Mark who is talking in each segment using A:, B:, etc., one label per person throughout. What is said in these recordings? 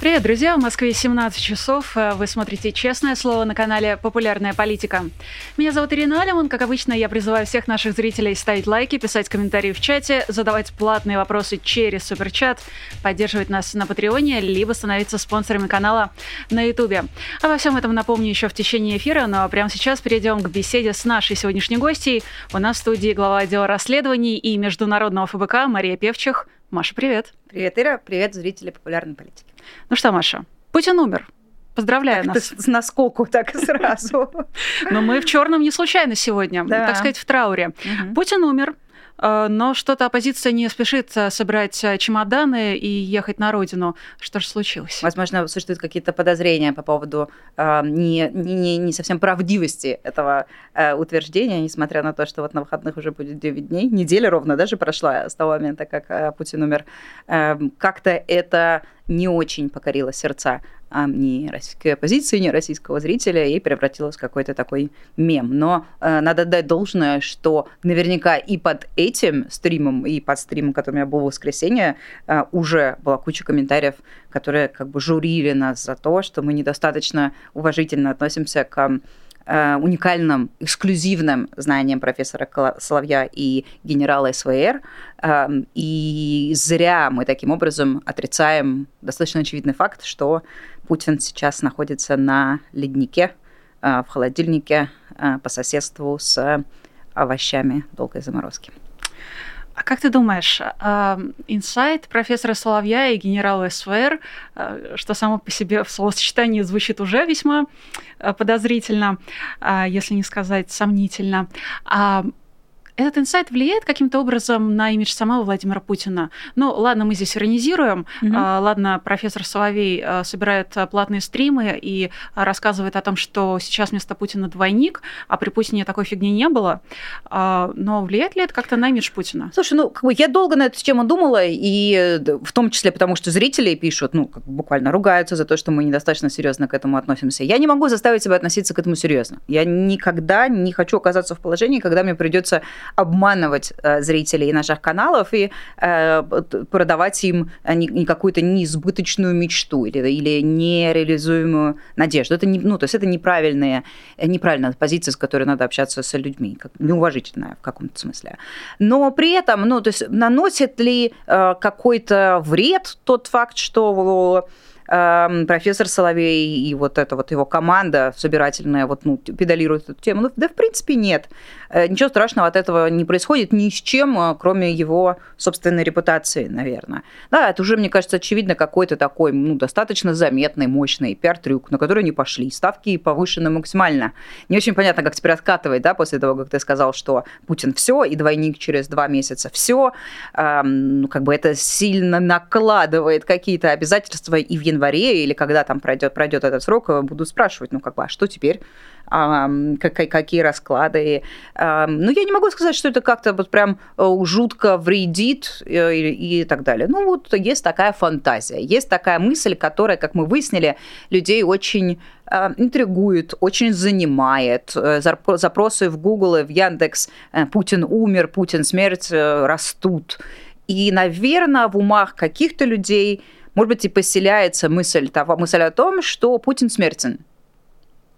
A: Привет, друзья! В Москве 17 часов. Вы смотрите «Честное слово» на канале «Популярная политика». Меня зовут Ирина Алиман. Как обычно, я призываю всех наших зрителей ставить лайки, писать комментарии в чате, задавать платные вопросы через суперчат, поддерживать нас на Патреоне, либо становиться спонсорами канала на Ютубе. Во всем этом напомню еще в течение эфира, но прямо сейчас перейдем к беседе с нашей сегодняшней гостьей. У нас в студии глава отдела расследований и международного ФБК Мария Певчих. Маша, привет.
B: Привет, Ира. Привет, зрители популярной политики.
A: Ну что, Маша, Путин умер. Поздравляю так нас.
B: С наскоку так сразу.
A: Но мы в черном не случайно сегодня, да. так сказать, в трауре. Угу. Путин умер. Э, но что-то оппозиция не спешит э, собрать э, чемоданы и ехать на родину. Что же случилось?
B: Возможно, существуют какие-то подозрения по поводу э, не, не, не совсем правдивости этого э, утверждения, несмотря на то, что вот на выходных уже будет 9 дней, неделя ровно даже прошла с того момента, как э, Путин умер. Э, как-то это не очень покорило сердца а, ни российской оппозиции, ни российского зрителя и превратилась в какой-то такой мем. Но э, надо дать должное, что наверняка и под этим стримом, и под стримом, который у меня был в воскресенье, э, уже была куча комментариев, которые как бы журили нас за то, что мы недостаточно уважительно относимся к Э, уникальным, эксклюзивным знанием профессора Соловья и генерала СВР. Эм, и зря мы таким образом отрицаем достаточно очевидный факт, что Путин сейчас находится на леднике, э, в холодильнике э, по соседству с овощами долгой заморозки.
A: А как ты думаешь, инсайт профессора Соловья и генерала СВР, э, что само по себе в словосочетании звучит уже весьма э, подозрительно, если не сказать сомнительно, а этот инсайт влияет каким-то образом на имидж самого Владимира Путина. Ну, ладно, мы здесь иронизируем. Mm-hmm. А, ладно, профессор Соловей а, собирает а, платные стримы и рассказывает о том, что сейчас вместо Путина двойник, а при Путине такой фигни не было. Но влияет ли это как-то на имидж Путина?
B: Слушай, ну, как бы я долго на эту тему думала, и в том числе потому, что зрители пишут, ну, как буквально ругаются за то, что мы недостаточно серьезно к этому относимся. Я не могу заставить себя относиться к этому серьезно. Я никогда не хочу оказаться в положении, когда мне придется обманывать э, зрителей наших каналов и э, продавать им не, какую-то неизбыточную мечту или, или нереализуемую надежду. Это не, ну, то есть это неправильная, неправильная позиция, с которой надо общаться с людьми, как, неуважительная в каком-то смысле. Но при этом, ну, то есть наносит ли э, какой-то вред тот факт, что профессор Соловей и вот эта вот его команда собирательная вот, ну, педалирует эту тему. Ну, да, в принципе, нет. Э, ничего страшного от этого не происходит ни с чем, э, кроме его собственной репутации, наверное. Да, это уже, мне кажется, очевидно какой-то такой, ну, достаточно заметный, мощный пиар-трюк, на который не пошли. Ставки повышены максимально. Не очень понятно, как теперь откатывать, да, после того, как ты сказал, что Путин все, и двойник через два месяца все. Эм, ну, как бы это сильно накладывает какие-то обязательства и в январе январе или когда там пройдет, пройдет этот срок, э, буду спрашивать, ну как бы, а что теперь? А, какие расклады. А, ну, я не могу сказать, что это как-то вот прям э, жутко вредит и так далее. Ну, вот есть такая фантазия, есть такая мысль, которая, как мы выяснили, людей очень интригует, очень занимает. Запросы в Google и в Яндекс «Путин умер», «Путин смерть» растут. И, наверное, в умах каких-то людей – может быть, и поселяется мысль, того, мысль о том, что Путин смертен.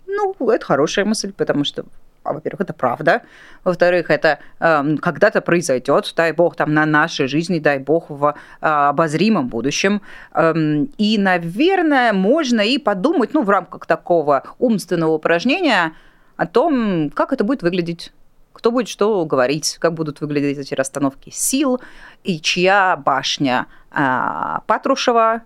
B: Ну, это хорошая мысль, потому что а, во-первых, это правда. Во-вторых, это э, когда-то произойдет, дай бог, там на нашей жизни, дай бог, в э, обозримом будущем. Э, и, наверное, можно и подумать, ну, в рамках такого умственного упражнения о том, как это будет выглядеть кто будет что говорить, как будут выглядеть эти расстановки сил, и чья башня а, Патрушева,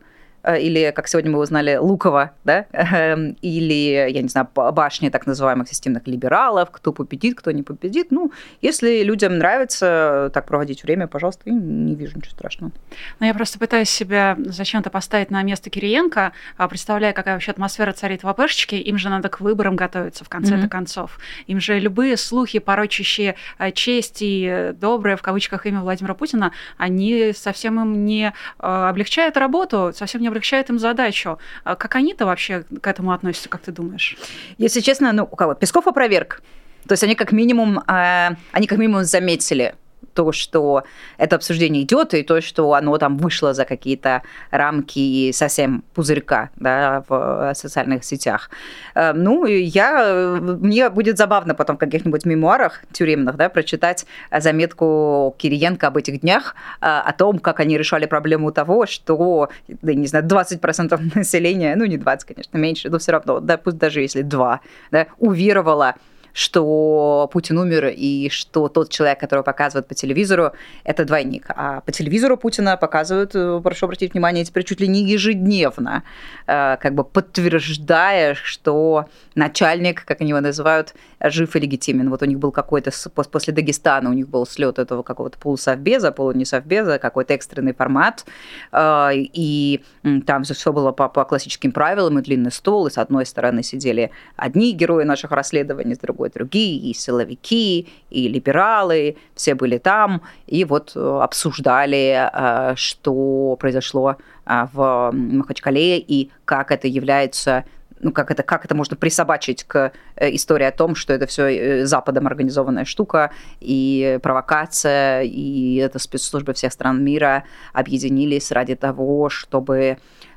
B: или, как сегодня мы узнали, Лукова, да, эм, или, я не знаю, башни так называемых системных либералов, кто победит, кто не победит. Ну, если людям нравится так проводить время, пожалуйста, не вижу ничего страшного.
A: Ну, я просто пытаюсь себя зачем-то поставить на место Кириенко, а, представляя, какая вообще атмосфера царит в АПшечке, им же надо к выборам готовиться в конце-то mm-hmm. концов. Им же любые слухи, порочащие э, честь и доброе, в кавычках, имя Владимира Путина, они совсем им не э, облегчают работу, совсем не облегчает им задачу. А как они-то вообще к этому относятся, как ты думаешь?
B: Если честно, ну, у кого? Песков опроверг. То есть они как минимум, э, они как минимум заметили то, что это обсуждение идет, и то, что оно там вышло за какие-то рамки совсем пузырька да, в социальных сетях. Э, ну, я, мне будет забавно потом в каких-нибудь мемуарах тюремных да, прочитать заметку Кириенко об этих днях, э, о том, как они решали проблему того, что, да, не знаю, 20% населения, ну, не 20, конечно, меньше, но все равно, да, пусть даже если 2, да, уверовало что Путин умер и что тот человек, которого показывают по телевизору, это двойник. А по телевизору Путина показывают, э, прошу обратить внимание, теперь чуть ли не ежедневно, э, как бы подтверждая, что начальник, как они его называют, жив и легитимен. Вот у них был какой-то, после Дагестана у них был слет этого какого-то полусовбеза, полунесовбеза, какой-то экстренный формат, э, и там все было по, по классическим правилам, и длинный стол, и с одной стороны сидели одни герои наших расследований, с другой и другие, и силовики, и либералы, все были там, и вот э, обсуждали, э, что произошло э, в Махачкале и как это является ну, как это, как это можно присобачить к истории о том, что это все Западом организованная штука, и провокация, и это спецслужбы всех стран мира объединились ради того, чтобы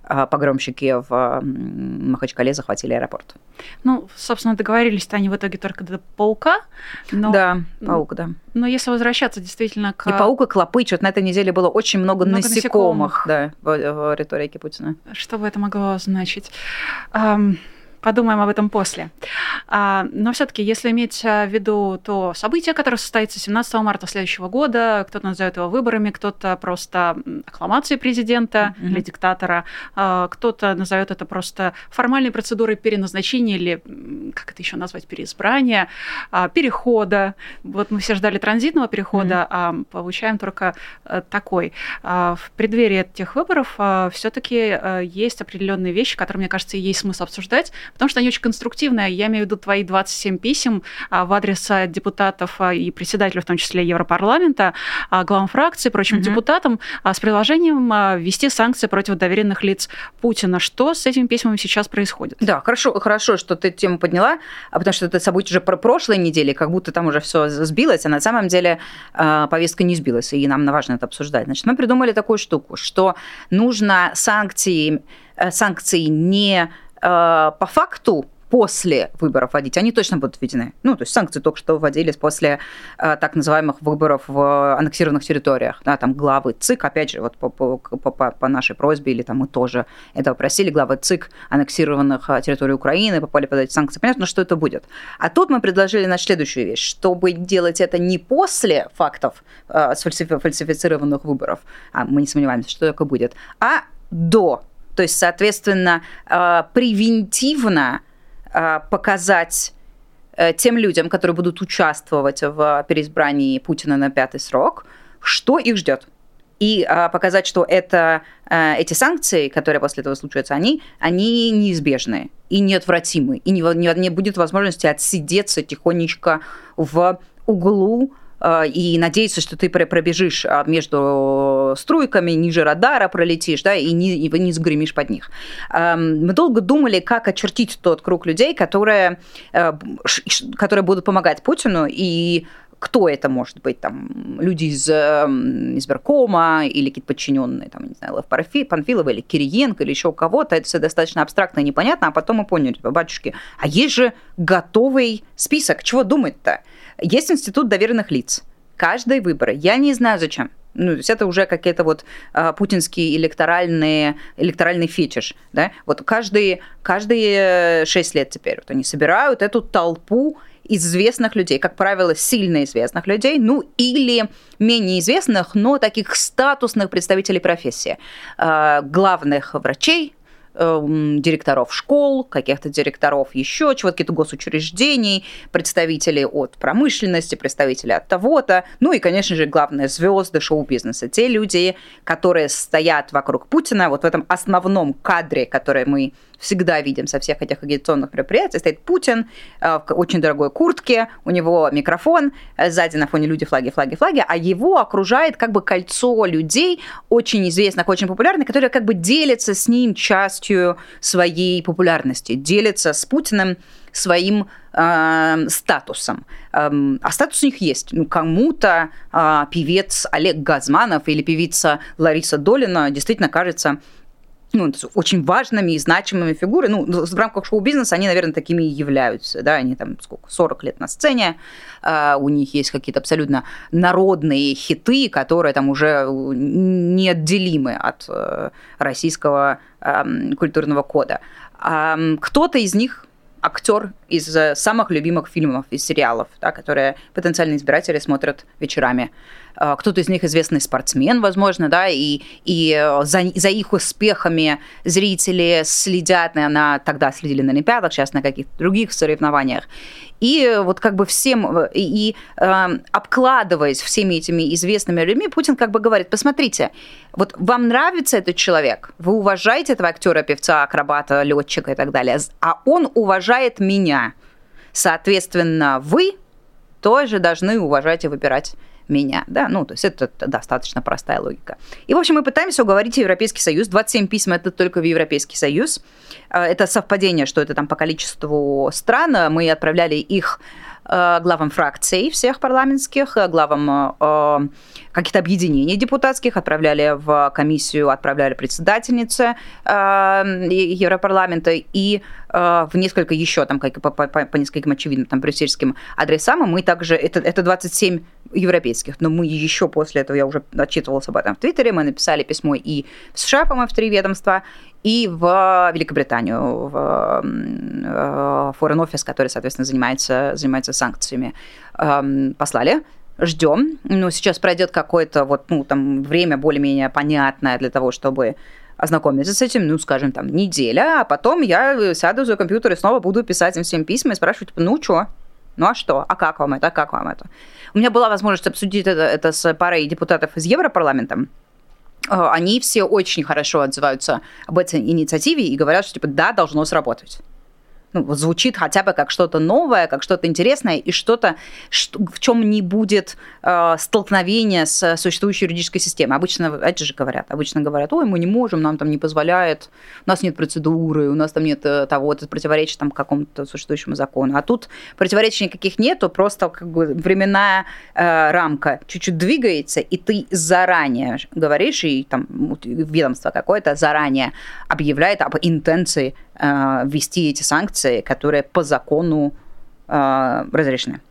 B: погромщики в Махачкале захватили аэропорт.
A: Ну, собственно, договорились-то они в итоге только до паука.
B: Но... Да, паук, да.
A: Но если возвращаться действительно к...
B: И паук, и клопы, что-то на этой неделе было очень много, много насекомых, насекомых. Да, в, в риторике Путина.
A: Что бы это могло значить? Um подумаем об этом после. А, но все-таки, если иметь в виду то событие, которое состоится 17 марта следующего года, кто-то назовет его выборами, кто-то просто аккламацией президента mm-hmm. или диктатора, а, кто-то назовет это просто формальной процедурой переназначения или, как это еще назвать, переизбрания, а, перехода. Вот мы все ждали транзитного перехода, mm-hmm. а получаем только э, такой. В преддверии этих выборов все-таки э, есть определенные вещи, которые, мне кажется, есть смысл обсуждать, потому что они очень конструктивные. Я имею в виду твои 27 писем а, в адрес а, депутатов а, и председателей, в том числе Европарламента, главам фракции, прочим угу. депутатам, с предложением ввести санкции против доверенных лиц Путина. Что с этими письмами сейчас происходит?
B: Да, хорошо, хорошо, что ты тему подняла, потому что это событие уже про прошлой недели, как будто там уже все сбилось, а на самом деле повестка не сбилась, и нам важно это обсуждать. Значит, мы придумали такую штуку, что нужно санкции, э, санкции не по факту после выборов вводить, они точно будут введены. Ну, то есть санкции только что вводились после э, так называемых выборов в аннексированных территориях. Да, там главы ЦИК, опять же, вот по, по, по, по нашей просьбе, или там мы тоже этого просили, главы ЦИК аннексированных э, территорий Украины попали под эти санкции. Понятно, что это будет. А тут мы предложили значит, следующую вещь, чтобы делать это не после фактов э, фальсифицированных выборов, а мы не сомневаемся, что такое будет, а до то есть, соответственно, э, превентивно э, показать э, тем людям, которые будут участвовать в переизбрании Путина на пятый срок, что их ждет. И показать, что это, эти санкции, которые после этого случаются, они, они неизбежны и неотвратимы. И не, не, не будет возможности отсидеться тихонечко в углу и надеяться, что ты пробежишь а, между струйками, ниже радара пролетишь, да, и не, и не сгремишь под них. Эм, мы долго думали, как очертить тот круг людей, которые, э, которые будут помогать Путину, и кто это может быть, там, люди из эм, избиркома или какие-то подчиненные, там, не знаю, Лев Панфилова или Кириенко или еще у кого-то, это все достаточно абстрактно и непонятно, а потом мы поняли, типа, батюшки, а есть же готовый список, чего думать-то? Есть институт доверенных лиц. Каждый выбор. Я не знаю зачем. Ну, то есть это уже какие-то вот а, путинские электоральные, электоральный фетиш. Да? Вот каждые, каждые шесть лет теперь вот они собирают эту толпу известных людей, как правило, сильно известных людей, ну или менее известных, но таких статусных представителей профессии. Главных врачей, эм, директоров школ, каких-то директоров еще чего-то, каких-то госучреждений, представителей от промышленности, представителей от того-то, ну и, конечно же, главное, звезды шоу-бизнеса. Те люди, которые стоят вокруг Путина, вот в этом основном кадре, который мы всегда видим со всех этих агитационных мероприятий, стоит Путин э, в очень дорогой куртке, у него микрофон, э, сзади на фоне люди, флаги, флаги, флаги, а его окружает как бы кольцо людей, очень известных, очень популярных, которые как бы делятся с ним частью своей популярности, делятся с Путиным своим э, статусом. Э, а статус у них есть. Ну, кому-то э, певец Олег Газманов или певица Лариса Долина действительно кажется ну, очень важными и значимыми фигурами. Ну, в рамках шоу-бизнеса они, наверное, такими и являются. Да? Они там сколько, 40 лет на сцене, э, у них есть какие-то абсолютно народные хиты, которые там уже неотделимы от э, российского э, культурного кода. Э, кто-то из них актер из самых любимых фильмов и сериалов, да, которые потенциальные избиратели смотрят вечерами. А, кто-то из них известный спортсмен, возможно, да, и, и э, за, за их успехами зрители следят, на, тогда следили на Олимпиадах, сейчас на каких-то других соревнованиях. И вот как бы всем, э, и, и э, обкладываясь всеми этими известными людьми, Путин как бы говорит, посмотрите, вот вам нравится этот человек, вы уважаете этого актера, певца, акробата, летчика и так далее, а он уважает меня. Соответственно, вы тоже должны уважать и выбирать меня. Да? Ну, то есть это достаточно простая логика. И, в общем, мы пытаемся уговорить Европейский Союз. 27 писем это только в Европейский Союз. А, это совпадение, что это там по количеству стран. Мы отправляли их Э, главам фракций всех парламентских, э, главам э, каких-то объединений депутатских, отправляли в комиссию, отправляли председательнице Европарламента и в несколько еще, там, как, по, по, по нескольким очевидным там, брюссельским адресам, мы также, это, это 27 европейских, но мы еще после этого, я уже отчитывалась об этом в Твиттере, мы написали письмо и в США, по-моему, в три ведомства, и в Великобританию, в э, Foreign Office, который, соответственно, занимается, занимается санкциями, эм, послали. Ждем. Ну, сейчас пройдет какое-то вот, ну, там, время более-менее понятное для того, чтобы ознакомиться с этим, ну, скажем, там, неделя, а потом я сяду за компьютер и снова буду писать им всем письма и спрашивать, типа, ну, что? Ну, а что? А как вам это? А как вам это? У меня была возможность обсудить это, это с парой депутатов из Европарламента, Э, они все очень хорошо отзываются об этой инициативе и говорят, что типа да, должно сработать ну, звучит хотя бы как что-то новое, как что-то интересное и что-то, что, в чем не будет э, столкновения с существующей юридической системой. Обычно, это же говорят, обычно говорят, ой, мы не можем, нам там не позволяет, у нас нет процедуры, у нас там нет э, того, это противоречит там какому-то существующему закону. А тут противоречий никаких нету, просто как бы временная э, рамка чуть-чуть двигается, и ты заранее говоришь, и там ведомство какое-то заранее объявляет об интенции ввести эти санкции, которые по закону э, разрешены.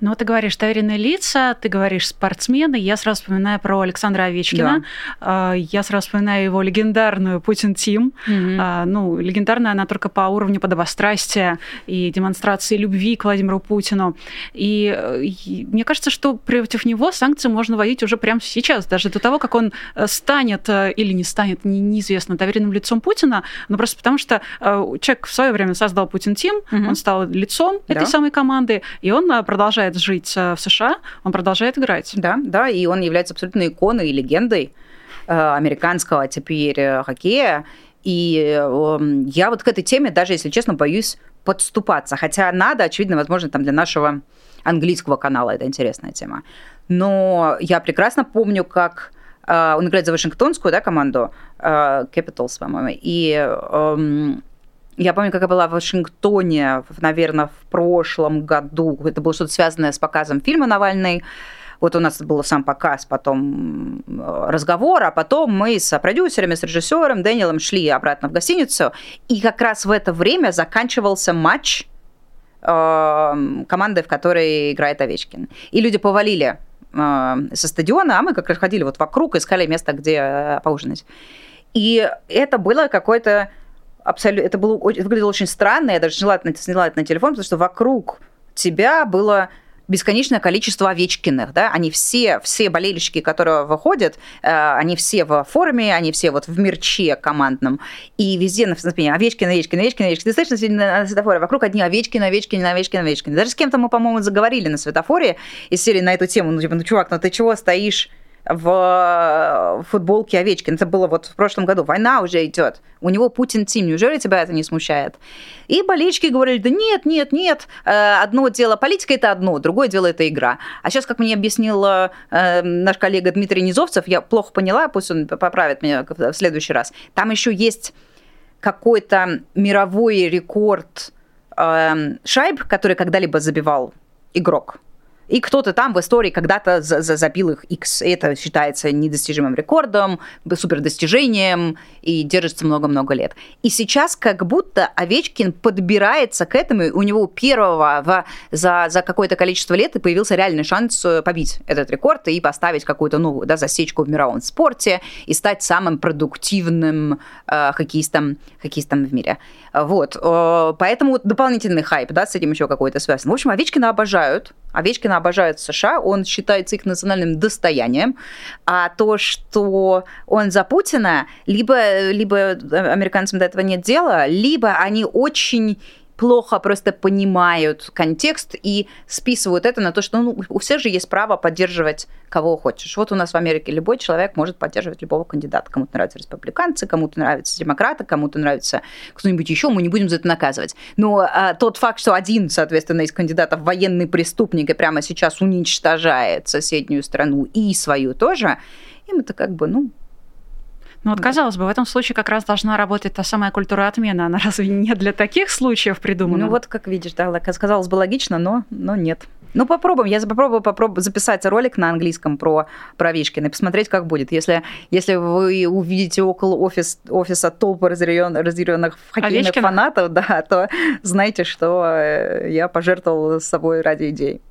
A: Ну, ты говоришь доверенные лица, ты говоришь спортсмены. Я сразу вспоминаю про Александра Овечкина. Да. Я сразу вспоминаю его легендарную Путин Тим. Угу. Ну, легендарная она только по уровню подобострастия и демонстрации любви к Владимиру Путину. И, и мне кажется, что против него санкции можно вводить уже прямо сейчас, даже до того, как он э, станет э, или не станет, неизвестно, доверенным лицом Путина, но просто потому что э, человек в свое время создал Путин Тим, угу. он стал лицом да. этой самой команды, и он продолжает продолжает жить э, в США, он продолжает играть.
B: Да, да, и он является абсолютно иконой и легендой э, американского теперь э, хоккея. И эм, я вот к этой теме даже, если честно, боюсь подступаться. Хотя надо, очевидно, возможно, там для нашего английского канала это интересная тема. Но я прекрасно помню, как он играет за Вашингтонскую да, команду Capitals, по-моему, и эм, я помню, как я была в Вашингтоне, наверное, в прошлом году. Это было что-то связанное с показом фильма «Навальный». Вот у нас был сам показ, потом э, разговор, а потом мы с продюсерами, с режиссером Дэниелом шли обратно в гостиницу, и как раз в это время заканчивался матч э, команды, в которой играет Овечкин. И люди повалили э, со стадиона, а мы как раз ходили вот вокруг, искали место, где поужинать. И это было какое-то абсолютно, это было, это выглядело очень странно, я даже сняла это, сняла это на телефон, потому что вокруг тебя было бесконечное количество Овечкиных, да, они все, все болельщики, которые выходят, э, они все в форуме, они все вот в мерче командном, и везде на например, Овечкин, Овечкин, Овечкин, Овечкин. Ты слышишь на светофоре, вокруг одни Овечкин, Овечкин, Овечкин, Овечкин. Даже с кем-то мы, по-моему, заговорили на светофоре из серии на эту тему, ну, типа, ну, чувак, ну ты чего стоишь в футболке Овечкин. Это было вот в прошлом году. Война уже идет. У него Путин Тим. Неужели тебя это не смущает? И болельщики говорили, да нет, нет, нет. Э, одно дело политика – это одно, другое дело – это игра. А сейчас, как мне объяснил э, наш коллега Дмитрий Низовцев, я плохо поняла, пусть он поправит меня в следующий раз, там еще есть какой-то мировой рекорд э, шайб, который когда-либо забивал игрок и кто-то там в истории когда-то забил их X. Это считается недостижимым рекордом, супердостижением и держится много-много лет. И сейчас как будто Овечкин подбирается к этому, у него первого в, за, за какое-то количество лет и появился реальный шанс э, побить этот рекорд и поставить какую-то новую да, засечку в мировом спорте и стать самым продуктивным э, хоккеистом, хоккеистом в мире. Вот. Э, поэтому дополнительный хайп, да, с этим еще какой-то связан. В общем, Овечкина обожают, Овечкина обожают США, он считается их национальным достоянием, а то, что он за Путина, либо, либо американцам до этого нет дела, либо они очень плохо просто понимают контекст и списывают это на то, что ну, у всех же есть право поддерживать кого хочешь. Вот у нас в Америке любой человек может поддерживать любого кандидата. Кому-то нравятся республиканцы, кому-то нравятся демократы, кому-то нравится кто-нибудь еще, мы не будем за это наказывать. Но а, тот факт, что один, соответственно, из кандидатов военный преступник и прямо сейчас уничтожает соседнюю страну и свою тоже, им это как бы, ну,
A: ну вот, казалось бы, в этом случае как раз должна работать та самая культура отмены. Она разве не для таких случаев придумана?
B: Ну вот, как видишь, да, казалось бы, логично, но, но нет. Ну, попробуем. Я попробую, попробую записать ролик на английском про, про Вишкин и посмотреть, как будет. Если, если вы увидите около офис, офиса толпы разъяренных хоккейных Овечкина? фанатов, да, то знайте, что э, я пожертвовал собой ради идей.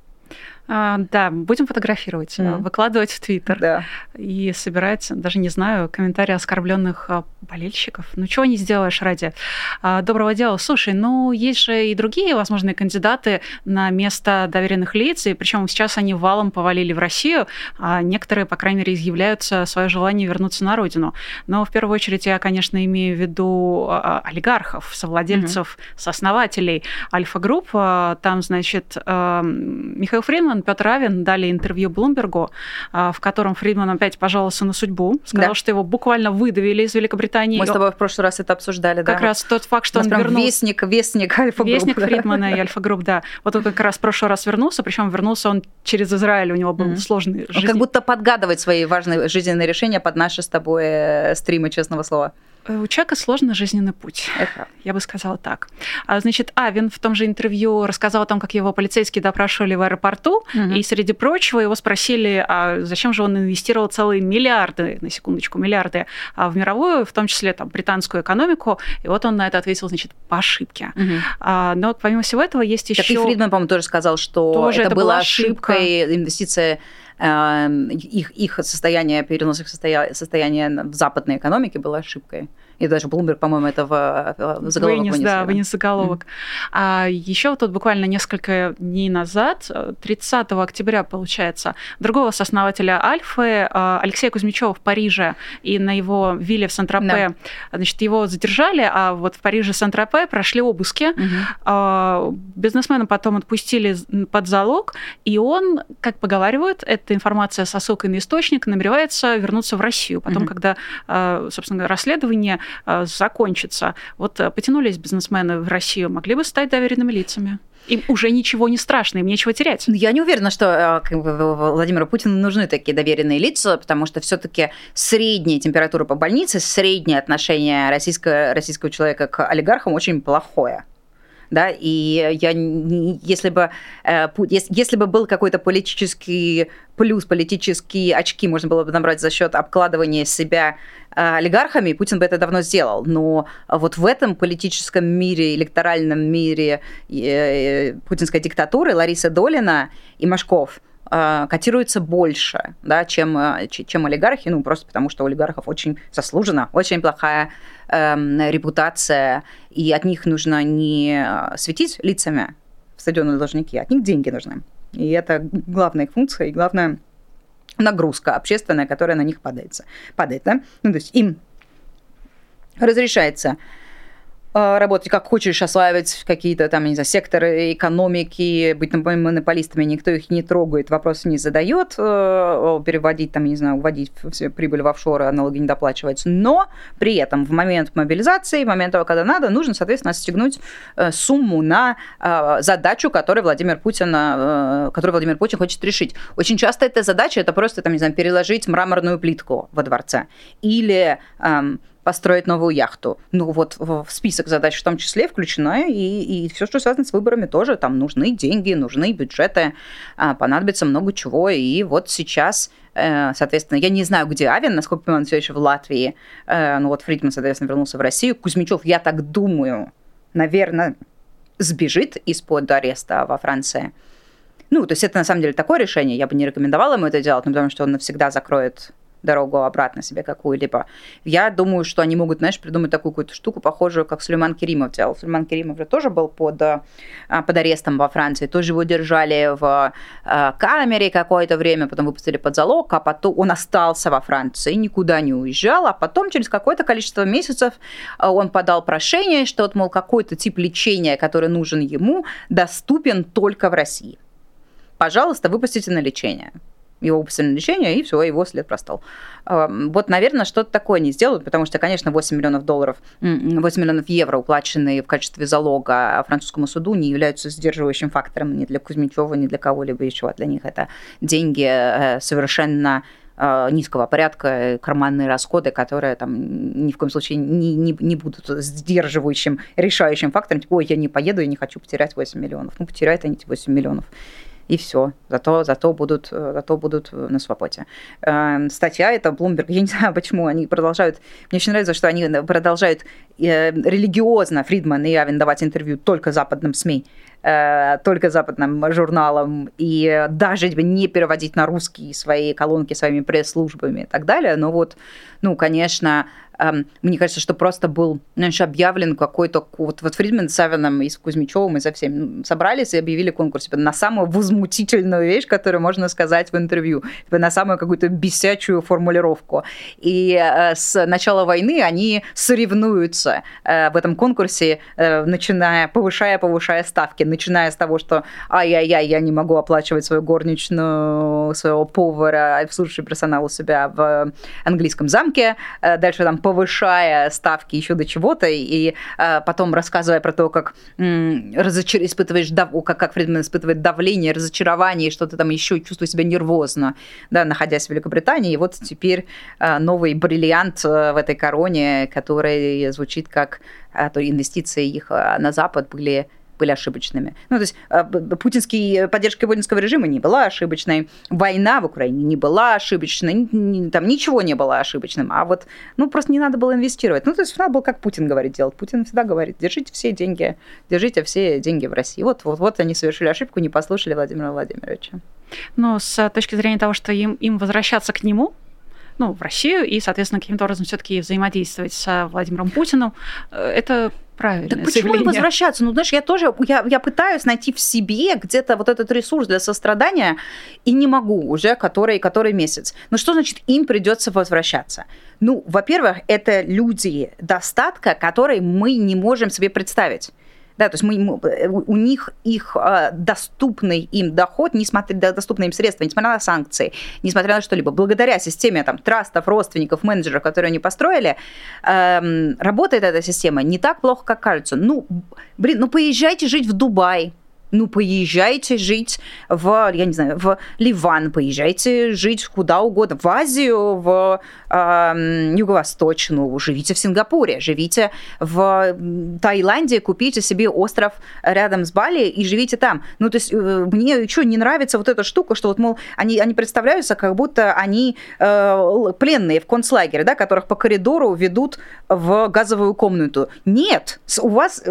A: А, да, будем фотографировать, mm. выкладывать в Твиттер
B: да.
A: и собирать, даже не знаю, комментарии оскорбленных а, болельщиков. Ну, чего не сделаешь ради а, доброго дела. Слушай, ну, есть же и другие возможные кандидаты на место доверенных лиц, и причем сейчас они валом повалили в Россию, а некоторые, по крайней мере, изъявляются свое желание вернуться на родину. Но в первую очередь я, конечно, имею в виду олигархов, совладельцев, mm-hmm. сооснователей Альфа-групп. Там, значит, Михаил Фридман Фридман, Петр Равин дали интервью Блумбергу, а, в котором Фридман опять пожаловался на судьбу, сказал, да. что его буквально выдавили из Великобритании.
B: Мы с тобой в прошлый раз это обсуждали,
A: как
B: да?
A: раз тот факт, что он вернулся...
B: Вестник, вестник Альфа-групп.
A: Вестник да. Фридмана и Альфа-групп, да. Вот он как раз в прошлый раз вернулся, причем вернулся он через Израиль, у него был mm-hmm. сложный
B: жизнь. Он как будто подгадывает свои важные жизненные решения под наши с тобой э, стримы, честного слова.
A: Э, у человека сложный жизненный путь. Это. Я бы сказала так. А, значит, Авин в том же интервью рассказал о том, как его полицейские допрашивали в аэропорту, угу. и среди прочего его спросили, а зачем же он инвестировал целые миллиарды, на секундочку, миллиарды а, в мировую, в том числе там британскую экономику, и вот он на это ответил, значит, по ошибке. Угу. А, но помимо всего этого есть еще... Так
B: и Фридман, по-моему, тоже сказал, что тоже это, это была ошибка. инвестиция их, их состояние, перенос их состояния, состояние в западной экономике было ошибкой. И даже Блумберг, по-моему, это в, в заголовок
A: вынес.
B: вынес.
A: Да, вынес заголовок. Mm-hmm. А еще тут буквально несколько дней назад, 30 октября, получается, другого сооснователя Альфы, а, Алексея Кузьмичева в Париже и на его вилле в Сент-Тропе, да. значит, его задержали, а вот в Париже Сент-Тропе прошли обыски. Mm-hmm. Бизнесмена потом отпустили под залог, и он, как поговаривают, эта информация со ссылкой на источник намеревается вернуться в Россию. Потом, mm-hmm. когда, а, собственно, расследование а, закончится, вот а, потянулись бизнесмены в Россию, могли бы стать доверенными лицами. Им уже ничего не страшно, им нечего терять.
B: Ну, я не уверена, что как бы, Владимиру Путину нужны такие доверенные лица, потому что все-таки средняя температура по больнице, среднее отношение российского, российского человека к олигархам очень плохое да, и я, если бы, э, если бы был какой-то политический плюс, политические очки можно было бы набрать за счет обкладывания себя э, олигархами, Путин бы это давно сделал. Но вот в этом политическом мире, электоральном мире э, путинской диктатуры Лариса Долина и Машков – котируется больше, да, чем, чем олигархи, ну, просто потому что олигархов очень заслужена, очень плохая э, репутация, и от них нужно не светить лицами в стадионные должники, от них деньги нужны. И это главная их функция и главная нагрузка общественная, которая на них падает. падает да? ну, то есть им разрешается а, работать как хочешь, осваивать какие-то там, не знаю, секторы экономики, быть монополистами, никто их не трогает, вопросы не задает, э, переводить там, не знаю, уводить прибыль в офшоры, аналоги не доплачивать. Но при этом в момент мобилизации, в момент того, когда надо, нужно, соответственно, отстегнуть э, сумму на э, задачу, которую Владимир Путин, которую Владимир Путин хочет решить. Очень часто эта задача, это просто, там, не знаю, переложить мраморную плитку во дворце или эм, построить новую яхту. Ну вот в список задач в том числе включено и, и все, что связано с выборами тоже. Там нужны деньги, нужны бюджеты, а, понадобится много чего. И вот сейчас э, Соответственно, я не знаю, где Авен, насколько понимаю, он все еще в Латвии. Э, ну вот Фридман, соответственно, вернулся в Россию. Кузьмичев, я так думаю, наверное, сбежит из-под ареста во Франции. Ну, то есть это на самом деле такое решение. Я бы не рекомендовала ему это делать, но потому что он навсегда закроет дорогу обратно себе какую-либо. Я думаю, что они могут, знаешь, придумать такую какую-то штуку, похожую, как Сулейман Керимов делал. Сулейман Керимов же тоже был под, а, под арестом во Франции, тоже его держали в а, камере какое-то время, потом выпустили под залог, а потом он остался во Франции, никуда не уезжал, а потом через какое-то количество месяцев а, он подал прошение, что вот, мол, какой-то тип лечения, который нужен ему, доступен только в России. Пожалуйста, выпустите на лечение его на лечение, и все, его след простал. Вот, наверное, что-то такое не сделают, потому что, конечно, 8 миллионов долларов, 8 миллионов евро, уплаченные в качестве залога французскому суду, не являются сдерживающим фактором ни для Кузьмичева, ни для кого-либо еще. Для них это деньги э, совершенно э, низкого порядка, карманные расходы, которые там ни в коем случае не, не, не будут сдерживающим, решающим фактором. Типа, ой, я не поеду, я не хочу потерять 8 миллионов. Ну, потеряют они эти 8 миллионов и все. Зато, зато, будут, э, зато будут э, на свободе. Эм, статья это Bloomberg. Я не знаю, почему они продолжают. Мне очень нравится, что они продолжают религиозно Фридман и Авен давать интервью только западным СМИ только западным журналам и даже не переводить на русский свои колонки своими пресс-службами и так далее. Но вот, ну, конечно, мне кажется, что просто был, знаешь, объявлен какой-то... Вот, вот Фридман с Савином и с Кузьмичевым и со всеми собрались и объявили конкурс типа, на самую возмутительную вещь, которую можно сказать в интервью, типа, на самую какую-то бесячую формулировку. И э, с начала войны они соревнуются э, в этом конкурсе, э, начиная, повышая, повышая ставки, начиная с того, что ай-яй-яй, я не могу оплачивать свою горничную, своего повара, обслуживающего персонал у себя в английском замке, дальше там повышая ставки еще до чего-то, и э, потом рассказывая про то, как м, разочар... испытываешь, дав... как, как Фридман испытывает давление, разочарование, что-то там еще, чувствует себя нервозно, да, находясь в Великобритании. И вот теперь э, новый бриллиант э, в этой короне, который звучит как э, то инвестиции их э, на Запад были были ошибочными. Ну, то есть а, путинский, поддержка путинского режима не была ошибочной, война в Украине не была ошибочной, там ничего не было ошибочным, а вот, ну, просто не надо было инвестировать. Ну, то есть надо было, как Путин говорит, делать. Путин всегда говорит, держите все деньги, держите все деньги в России. Вот, вот, вот они совершили ошибку, не послушали Владимира Владимировича.
A: Но с точки зрения того, что им, им возвращаться к нему, ну, в Россию и, соответственно, каким-то образом все-таки взаимодействовать с Владимиром Путиным, э, это правильно. Так
B: почему не возвращаться? Ну, знаешь, я тоже, я, я пытаюсь найти в себе где-то вот этот ресурс для сострадания, и не могу уже который, который месяц. Но что значит им придется возвращаться? Ну, во-первых, это люди достатка, которые мы не можем себе представить. Да, то есть мы, э, у них их э, доступный им доход, несмотря на доступные им средства, несмотря на санкции, несмотря на что-либо, благодаря системе там, трастов, родственников, менеджеров, которые они построили, э, работает эта система не так плохо, как кажется. Ну, блин, ну поезжайте жить в Дубай, ну, поезжайте жить в, я не знаю, в Ливан, поезжайте жить куда угодно, в Азию, в э, Юго-Восточную, живите в Сингапуре, живите в Таиланде, купите себе остров рядом с Бали и живите там. Ну, то есть э, мне еще не нравится вот эта штука, что вот, мол, они, они представляются, как будто они э, пленные в концлагере, да, которых по коридору ведут в газовую комнату. Нет, у вас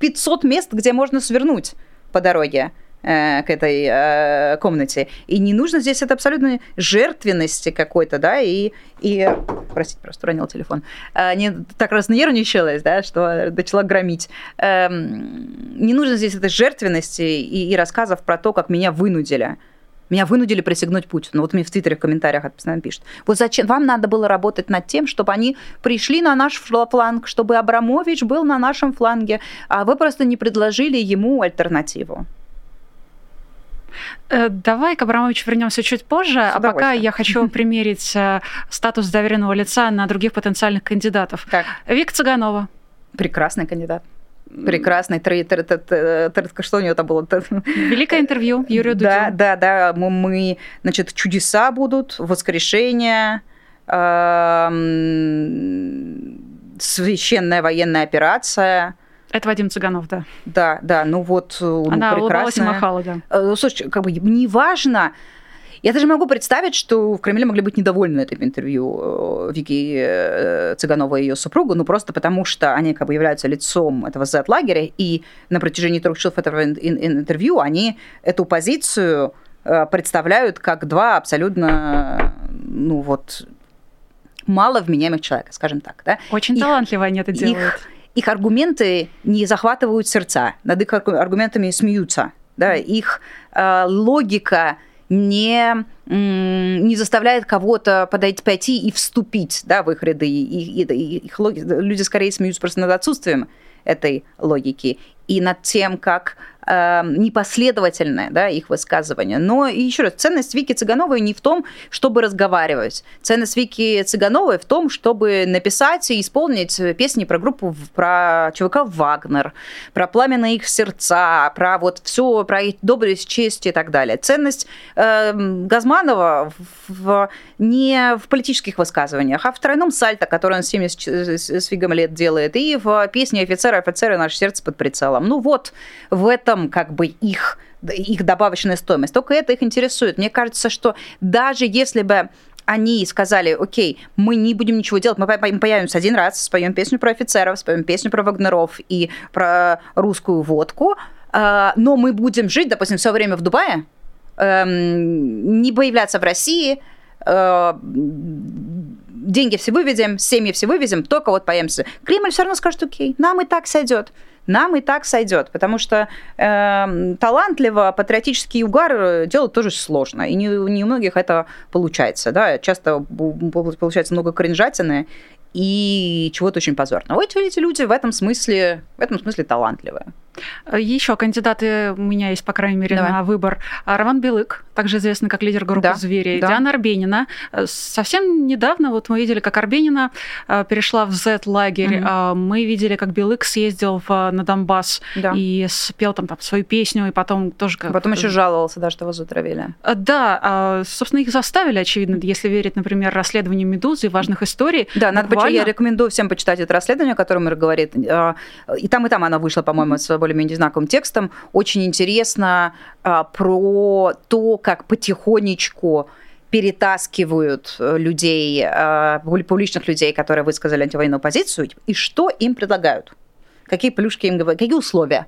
B: 500 э, мест, где можно свернуть по дороге. э, к этой э, комнате. И не нужно здесь это абсолютно жертвенности какой-то, да, и, и простите, просто уронил телефон, э, не так разнервничалась, да, что начала громить. Э, не нужно здесь этой жертвенности и, и рассказов про то, как меня вынудили. Меня вынудили присягнуть Путину. Вот мне в Твиттере в комментариях это постоянно пишут. Вот зачем вам надо было работать над тем, чтобы они пришли на наш фланг, чтобы Абрамович был на нашем фланге, а вы просто не предложили ему альтернативу.
A: Э, давай к Абрамовичу вернемся чуть позже, а пока я хочу примерить э, статус доверенного лица на других потенциальных кандидатов.
B: Так.
A: Вик Цыганова.
B: Прекрасный кандидат. Прекрасный. Что у него там было?
A: Великое интервью Юрию Дудю.
B: Да, да, да. Мы, значит, чудеса будут, воскрешение, священная военная операция –
A: это Вадим Цыганов, да.
B: Да, да, ну вот
A: ну, Она улыбалась и махала, да.
B: Э, слушай, как бы неважно, я даже могу представить, что в Кремле могли быть недовольны этим интервью э, Вики э, Цыганова и ее супругу, ну просто потому что они как бы являются лицом этого Z-лагеря, и на протяжении трех часов этого интервью они эту позицию представляют как два абсолютно, ну вот, мало вменяемых человека, скажем так. Да?
A: Очень их, талантливо они это делают.
B: Их, их аргументы не захватывают сердца, над их аргументами смеются. Да, их э, логика не, не заставляет кого-то подойти, пойти и вступить да, в их ряды. И, и, и, их логи... Люди скорее смеются просто над отсутствием этой логики и над тем, как э, непоследовательное да, их высказывание. Но еще раз, ценность Вики Цыгановой не в том, чтобы разговаривать. Ценность Вики Цыгановой в том, чтобы написать и исполнить песни про группу, про ЧВК «Вагнер», про пламя на их сердца, про вот все, про их доблесть, честь и так далее. Ценность э, Газманова в, не в политических высказываниях, а в тройном сальто, который он с 70 с фигом лет делает, и в песне «Офицеры, офицеры, наше сердце под прицелом». Ну вот, в этом как бы их их добавочная стоимость. Только это их интересует. Мне кажется, что даже если бы они сказали, окей, мы не будем ничего делать, мы появимся один раз, споем песню про офицеров, споем песню про вагнеров и про русскую водку, а, но мы будем жить, допустим, все время в Дубае, эм, не появляться в России, э, деньги все выведем, семьи все вывезем, только вот поемся. Кремль все равно скажет, окей, нам и так сойдет нам и так сойдет, потому что э, талантливо патриотический угар делать тоже сложно, и не, не у многих это получается, да, часто получается много кринжатины и чего-то очень позорного. Вот эти люди в этом смысле, в этом смысле талантливые.
A: Еще кандидаты у меня есть, по крайней мере, Давай. на выбор. Роман Белык, также известный как лидер группы да, «Звери», да. Диана Арбенина. Совсем недавно вот мы видели, как Арбенина э, перешла в Z-лагерь. Угу. Мы видели, как Белык съездил в, на Донбасс да. и спел там, там свою песню, и потом тоже... Как...
B: Потом еще жаловался, да, что его затравили.
A: Э, да, а, собственно, их заставили, очевидно, если верить, например, расследованию «Медузы» и важных историй.
B: Да, надо буквально... я рекомендую всем почитать это расследование, о котором говорит. А, и там, и там оно вышло, по-моему, с более-менее знаковым текстом. Очень интересно а, про то, как потихонечку перетаскивают э, людей, а, публичных людей, которые высказали антивоенную позицию, и что им предлагают. Какие плюшки им говорят, какие условия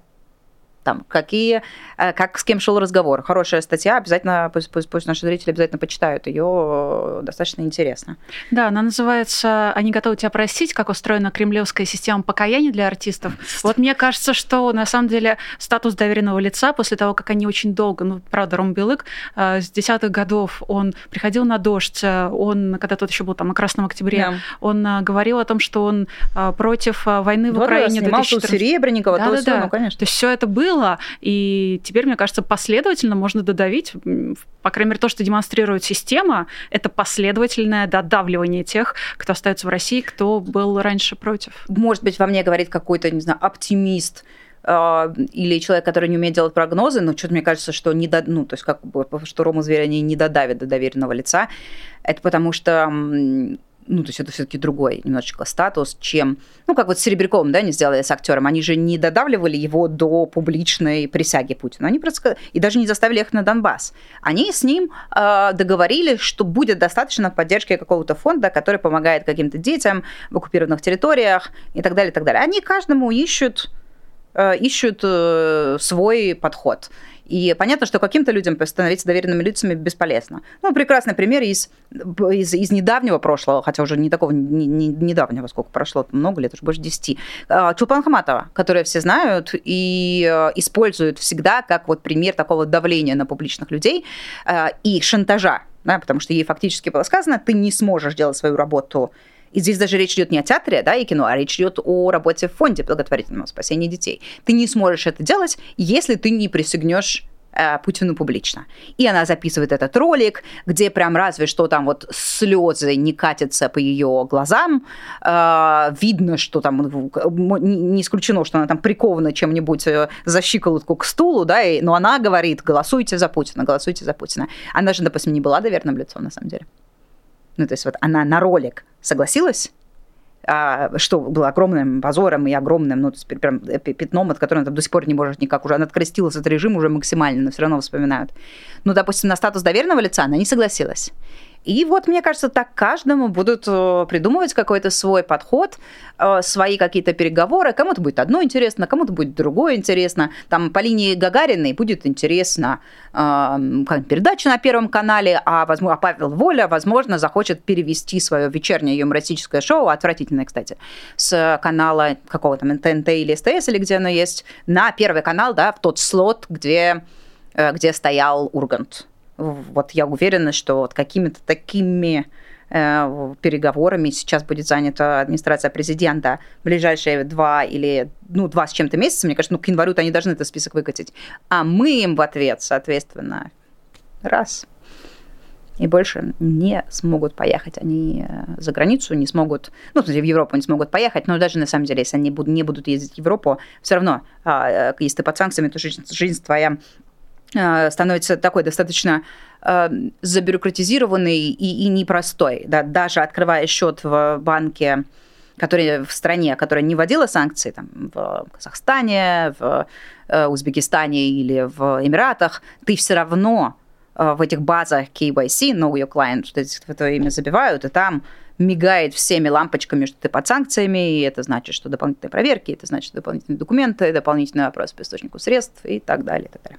B: там, какие, э, как с кем шел разговор. Хорошая статья, обязательно, пусть, пусть, пусть наши зрители обязательно почитают ее, достаточно интересно.
A: Да, она называется «Они готовы тебя простить. Как устроена кремлевская система покаяния для артистов». Вот мне кажется, что на самом деле статус доверенного лица после того, как они очень долго, ну, правда, Ром Белык э, с десятых годов, он приходил на дождь, э, он, когда тот еще был там на Красном Октябре, yeah. он говорил о том, что он против войны в Украине.
B: Снимал 2014... Серебренникова, да, то да, все, да. ну, конечно.
A: То есть все это было, было, и теперь, мне кажется, последовательно можно додавить, по крайней мере, то, что демонстрирует система, это последовательное додавливание тех, кто остается в России, кто был раньше против.
B: Может быть, во мне говорит какой-то, не знаю, оптимист, а, или человек, который не умеет делать прогнозы, но что-то мне кажется, что не до, ну, то есть как бы, что Рома Зверя они не додавят до доверенного лица, это потому что ну, то есть это все-таки другой немножечко статус, чем, ну, как вот с Серебряковым, да, не сделали с актером, они же не додавливали его до публичной присяги Путина, они просто, и даже не заставили ехать на Донбасс. Они с ним э, договорились, что будет достаточно поддержки какого-то фонда, который помогает каким-то детям в оккупированных территориях и так далее, и так далее. Они каждому ищут ищут э, свой подход. И понятно, что каким-то людям становиться доверенными лицами бесполезно. Ну, прекрасный пример из, из, из недавнего прошлого, хотя уже не такого не, не, недавнего, сколько прошло, много лет, уже больше 10. А, Чулпан Хаматова, которую все знают и э, используют всегда как вот пример такого давления на публичных людей э, и шантажа, да, потому что ей фактически было сказано, ты не сможешь делать свою работу и здесь даже речь идет не о театре да, и кино, а речь идет о работе в фонде благотворительного спасения детей. Ты не сможешь это делать, если ты не присягнешь э, Путину публично. И она записывает этот ролик, где прям разве что там вот слезы не катятся по ее глазам. Э, видно, что там не исключено, что она там прикована чем-нибудь э, за щиколотку к стулу, да, и, но она говорит, голосуйте за Путина, голосуйте за Путина. Она же, допустим, не была доверенным лицом, на самом деле. Ну, то есть вот она на ролик согласилась, а, что было огромным позором и огромным, ну, прям пятном, от которого она до сих пор не может никак уже, она открестилась от режима уже максимально, но все равно вспоминают. Ну, допустим, на статус доверенного лица она не согласилась. И вот, мне кажется, так каждому будут э, придумывать какой-то свой подход, э, свои какие-то переговоры. Кому-то будет одно интересно, кому-то будет другое интересно. Там по линии Гагариной будет интересно э, передача на Первом канале, а, возможно, а Павел Воля, возможно, захочет перевести свое вечернее юмористическое шоу, отвратительное, кстати, с канала какого-то ТНТ или СТС, или где оно есть, на Первый канал, да, в тот слот, где, где стоял Ургант вот я уверена, что вот какими-то такими э, переговорами сейчас будет занята администрация президента в ближайшие два или, ну, два с чем-то месяца, мне кажется, ну, к январю они должны этот список выкатить. А мы им в ответ, соответственно, раз, и больше не смогут поехать. Они э, за границу не смогут, ну, в смысле, в Европу не смогут поехать, но даже на самом деле, если они не будут ездить в Европу, все равно, а, э, если ты под санкциями, то жизнь, жизнь твоя становится такой достаточно э, забюрократизированный и, и непростой. Да, даже открывая счет в банке, который в стране, которая не вводила санкции, там, в Казахстане, в э, Узбекистане или в Эмиратах, ты все равно в этих базах KYC, Know Your Client, что это имя забивают, и там мигает всеми лампочками, что ты под санкциями, и это значит, что дополнительные проверки, это значит дополнительные документы, дополнительный вопрос по источнику средств и так далее. И так далее.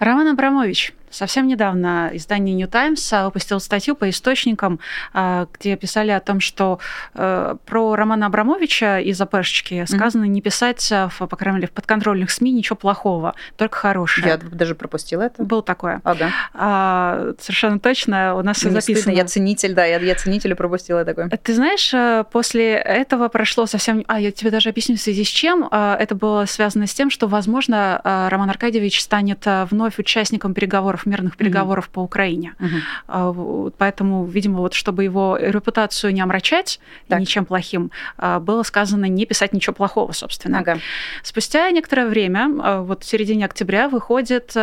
A: Роман Абрамович, совсем недавно издание New Times выпустило статью по источникам, а, где писали о том, что э, про Романа Абрамовича из АПшечки сказано mm-hmm. не писать, в, по крайней мере, в подконтрольных СМИ ничего плохого, только хорошее.
B: Я даже пропустила это.
A: Было такое.
B: Ага.
A: А, совершенно точно. У нас все записано. Стыдно.
B: Я ценитель, да, я, я ценитель и пропустила такое.
A: Ты знаешь, э, после этого прошло совсем... А, я тебе даже объясню, в связи с чем. А, это было связано с тем, что, возможно, Роман Аркадьевич станет вновь вновь участником переговоров, мирных переговоров mm-hmm. по Украине. Mm-hmm. Поэтому, видимо, вот чтобы его репутацию не омрачать так. ничем плохим, а, было сказано не писать ничего плохого, собственно.
B: Ага.
A: Спустя некоторое время, а, вот в середине октября, выходит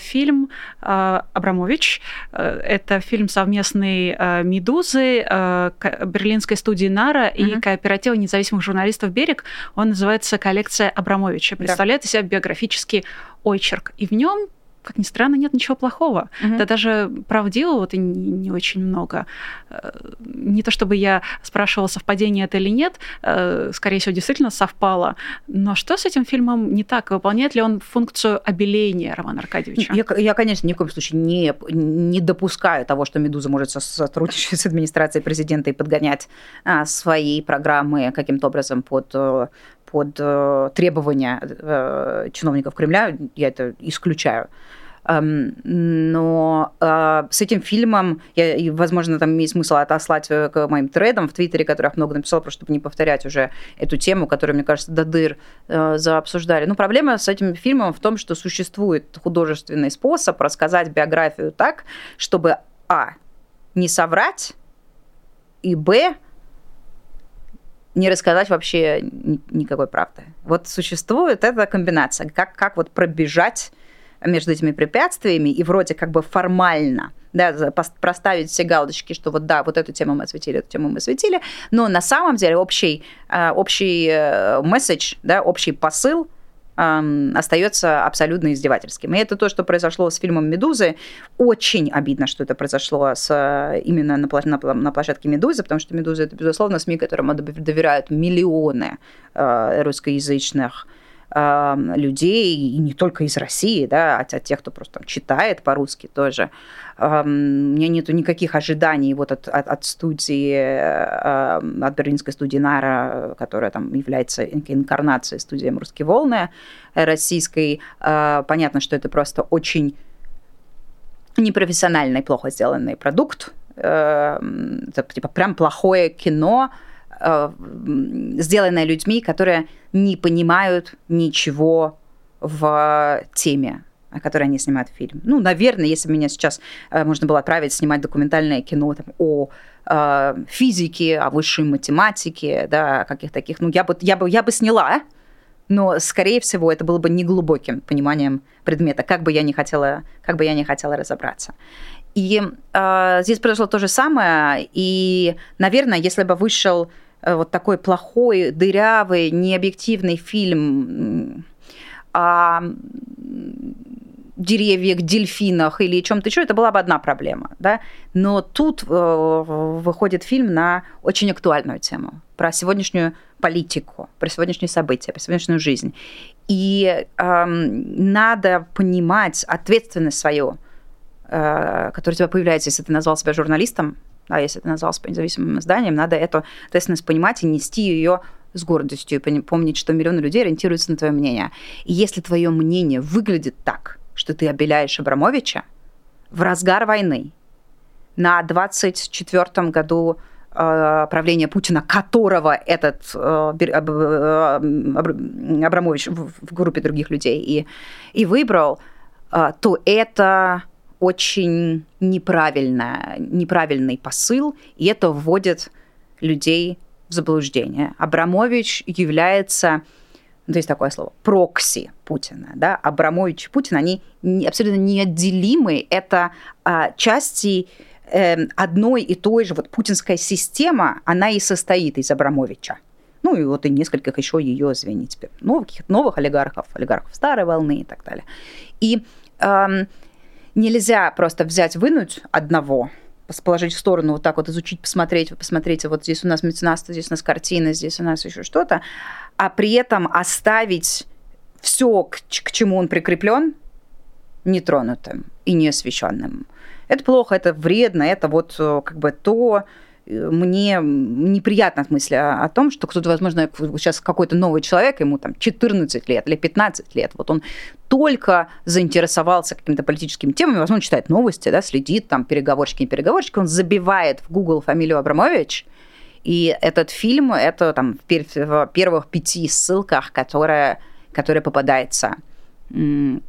A: фильм «Абрамович». Это фильм совместный «Медузы», берлинской студии «Нара» mm-hmm. и кооператива независимых журналистов «Берег». Он называется «Коллекция Абрамовича». Представляет да. из себя биографический очерк. И в нем как ни странно, нет ничего плохого. Mm-hmm. Да даже правдивого-то не, не очень много. Э, не то чтобы я спрашивала, совпадение это или нет, э, скорее всего, действительно совпало. Но что с этим фильмом не так? Выполняет ли он функцию обеления Романа Аркадьевича?
B: Я, я конечно, ни в коем случае не, не допускаю того, что «Медуза» может сотрудничать с администрацией президента и подгонять а, свои программы каким-то образом под э, под э, требования э, чиновников Кремля, я это исключаю. Эм, но э, с этим фильмом, я, и, возможно, там имеет смысл отослать к моим тредам в Твиттере, которых много написала, просто чтобы не повторять уже эту тему, которую, мне кажется, до дыр заобсуждали. Ну, проблема с этим фильмом в том, что существует художественный способ рассказать биографию так, чтобы, а, не соврать, и, б, не рассказать вообще никакой правды. Вот существует эта комбинация, как, как вот пробежать между этими препятствиями и вроде как бы формально да, проставить все галочки, что вот да, вот эту тему мы осветили, эту тему мы осветили, но на самом деле общий, э, общий э, месседж, да, общий посыл остается абсолютно издевательским. И это то, что произошло с фильмом «Медузы». Очень обидно, что это произошло с, именно на, на, на площадке «Медузы», потому что «Медуза» — это, безусловно, СМИ, которым доверяют миллионы э, русскоязычных людей, и не только из России, да, а от тех, кто просто там, читает по-русски тоже. У меня нету никаких ожиданий вот от, от, от студии, от берлинской студии Нара, которая там является инкарнацией студии «Русские волны» российской. Э, понятно, что это просто очень непрофессиональный, плохо сделанный продукт, это типа прям плохое кино, э, сделанное людьми, которые не понимают ничего в теме о которой они снимают фильм. Ну, наверное, если бы меня сейчас э, можно было отправить снимать документальное кино там, о э, физике, о высшей математике, да, каких таких, ну, я бы, я бы, я бы сняла, но, скорее всего, это было бы неглубоким пониманием предмета, как бы я не хотела, как бы я не хотела разобраться. И э, здесь произошло то же самое, и, наверное, если бы вышел вот такой плохой, дырявый, необъективный фильм о деревьях, дельфинах или чем-то еще, это была бы одна проблема. Да? Но тут э, выходит фильм на очень актуальную тему, про сегодняшнюю политику, про сегодняшние события, про сегодняшнюю жизнь. И э, надо понимать ответственность свою, э, которая у тебя появляется, если ты назвал себя журналистом, а если ты назвал себя независимым изданием, надо эту ответственность понимать и нести ее с гордостью, и помнить, что миллионы людей ориентируются на твое мнение. И если твое мнение выглядит так, что ты обеляешь Абрамовича в разгар войны, на 24-м году Э, правления Путина, которого этот э, э, Абрамович в группе других людей и, и выбрал, то это очень неправильно, неправильный посыл, и это вводит людей в заблуждение. Абрамович является, ну, есть такое слово, прокси Путина. Да? Абрамович и Путин, они абсолютно неотделимы. Это а, части Эм, одной и той же вот путинская система, она и состоит из Абрамовича. Ну и вот и нескольких еще ее, теперь, новых, новых олигархов, олигархов старой волны и так далее. И эм, нельзя просто взять, вынуть одного, положить в сторону, вот так вот изучить, посмотреть, вы посмотрите, вот здесь у нас меценатство, здесь у нас картина, здесь у нас еще что-то, а при этом оставить все, к, к чему он прикреплен, нетронутым и неосвещенным. Это плохо, это вредно, это вот э, как бы то, мне неприятно от мысли о, том, что кто-то, возможно, сейчас какой-то новый человек, ему там 14 лет или 15 лет, вот он только заинтересовался какими-то политическими темами, возможно, читает новости, да, следит, там, переговорщики, не переговорщики, он забивает в Google фамилию Абрамович, и этот фильм, это там в первых пяти ссылках, которые, которые попадается в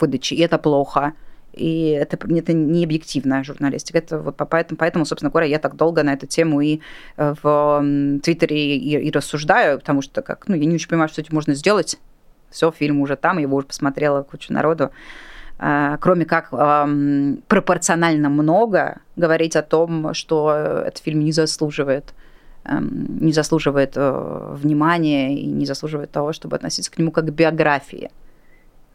B: выдаче, и это плохо и это, это не объективная журналистика. Это вот поэтому, поэтому, собственно говоря, я так долго на эту тему и э, в Твиттере и, и рассуждаю, потому что как, ну, я не очень понимаю, что этим можно сделать. Все, фильм уже там, его уже посмотрела куча народу. А, кроме как пропорционально много говорить о том, что этот фильм не заслуживает эм, не заслуживает э, внимания и не заслуживает того, чтобы относиться к нему как к биографии.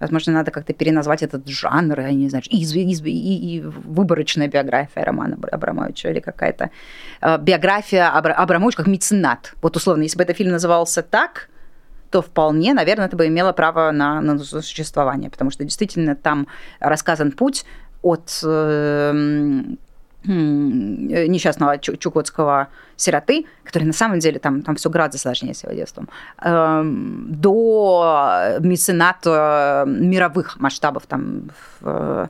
B: Возможно, надо как-то переназвать этот жанр, я не знаю, из, из, и, и выборочная биография Романа Абрамовича или какая-то э, биография Абра, Абрамовича как меценат. Вот условно, если бы этот фильм назывался так, то вполне, наверное, это бы имело право на, на существование, потому что действительно там рассказан путь от э, несчастного чукотского сироты, который на самом деле там, там все гораздо сложнее с его детством, эм, до мецената мировых масштабов, там, э,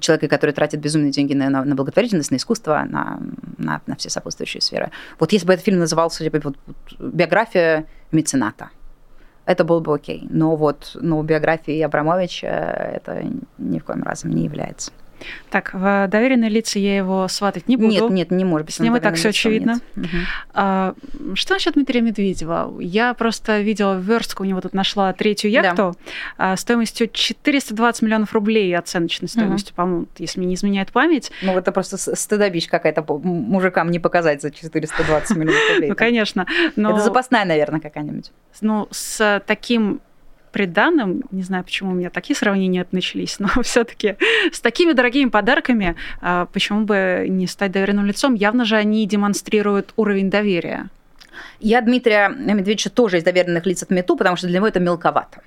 B: человека, который тратит безумные деньги на, на, на благотворительность, на искусство, на, на, на все сопутствующие сферы. Вот если бы этот фильм назывался типа, вот, биография мецената, это было бы окей. Но вот но биографии Абрамовича это ни в коем разе не является.
A: Так, в доверенные лица я его сватать не буду.
B: Нет, нет, не может быть.
A: С ним и так все очевидно. Угу. А, что насчет Дмитрия Медведева? Я просто видела верстку, у него тут нашла третью яхту да. стоимостью 420 миллионов рублей, оценочной стоимостью, угу. по-моему, если мне не изменяет память.
B: Ну, это просто стыдобищ какая-то мужикам не показать за 420 миллионов рублей.
A: Ну, конечно.
B: Это запасная, наверное, какая-нибудь.
A: Ну, с таким приданным, не знаю, почему у меня такие сравнения начались, но все-таки с такими дорогими подарками, а, почему бы не стать доверенным лицом? Явно же они демонстрируют уровень доверия.
B: Я Дмитрия Медведевича тоже из доверенных лиц отмету, потому что для него это мелковато.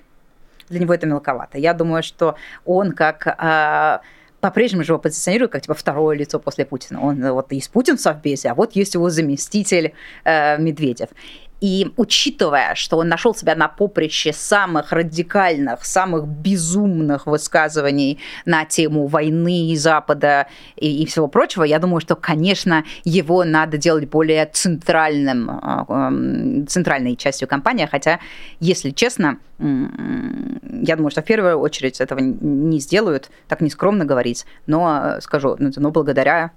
B: для него это мелковато. Я думаю, что он как а, по-прежнему же его позиционируют как типа второе лицо после Путина. Он вот есть Путин в Совбезе, а вот есть его заместитель э, Медведев. И учитывая, что он нашел себя на поприще самых радикальных, самых безумных высказываний на тему войны Запада и, и всего прочего, я думаю, что, конечно, его надо делать более центральным, э, центральной частью кампании. Хотя, если честно, я думаю, что в первую очередь этого не сделают, так нескромно говорить, но скажу, но ну, благодаря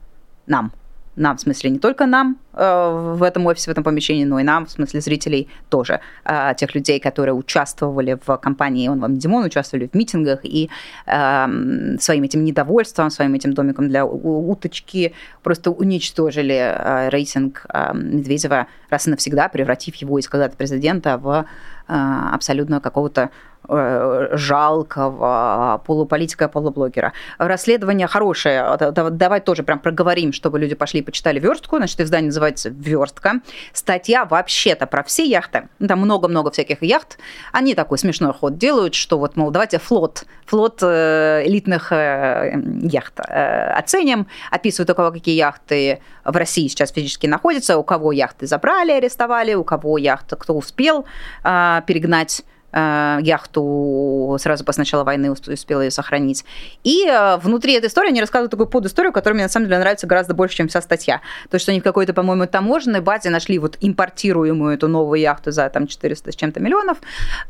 B: нам, нам, в смысле, не только нам э, в этом офисе, в этом помещении, но и нам, в смысле зрителей тоже, э, тех людей, которые участвовали в кампании «Он вам Димон», участвовали в митингах и э, своим этим недовольством, своим этим домиком для уточки просто уничтожили э, рейтинг э, Медведева раз и навсегда, превратив его из когда-то президента в э, абсолютно какого-то жалкого полуполитика, полублогера. Расследование хорошее. Давай тоже прям проговорим, чтобы люди пошли и почитали верстку. Значит, издание называется «Верстка». Статья вообще-то про все яхты. Там много-много всяких яхт. Они такой смешной ход делают, что вот, мол, давайте флот, флот э, элитных э, яхт оценим, описывают, у кого какие яхты в России сейчас физически находятся, у кого яхты забрали, арестовали, у кого яхты, кто успел перегнать Э, яхту сразу после начала войны успела ее сохранить. И э, внутри этой истории они рассказывают такую подисторию, которая мне на самом деле нравится гораздо больше, чем вся статья. То, что они в какой-то, по-моему, таможенной базе нашли вот импортируемую эту новую яхту за там 400 с чем-то миллионов,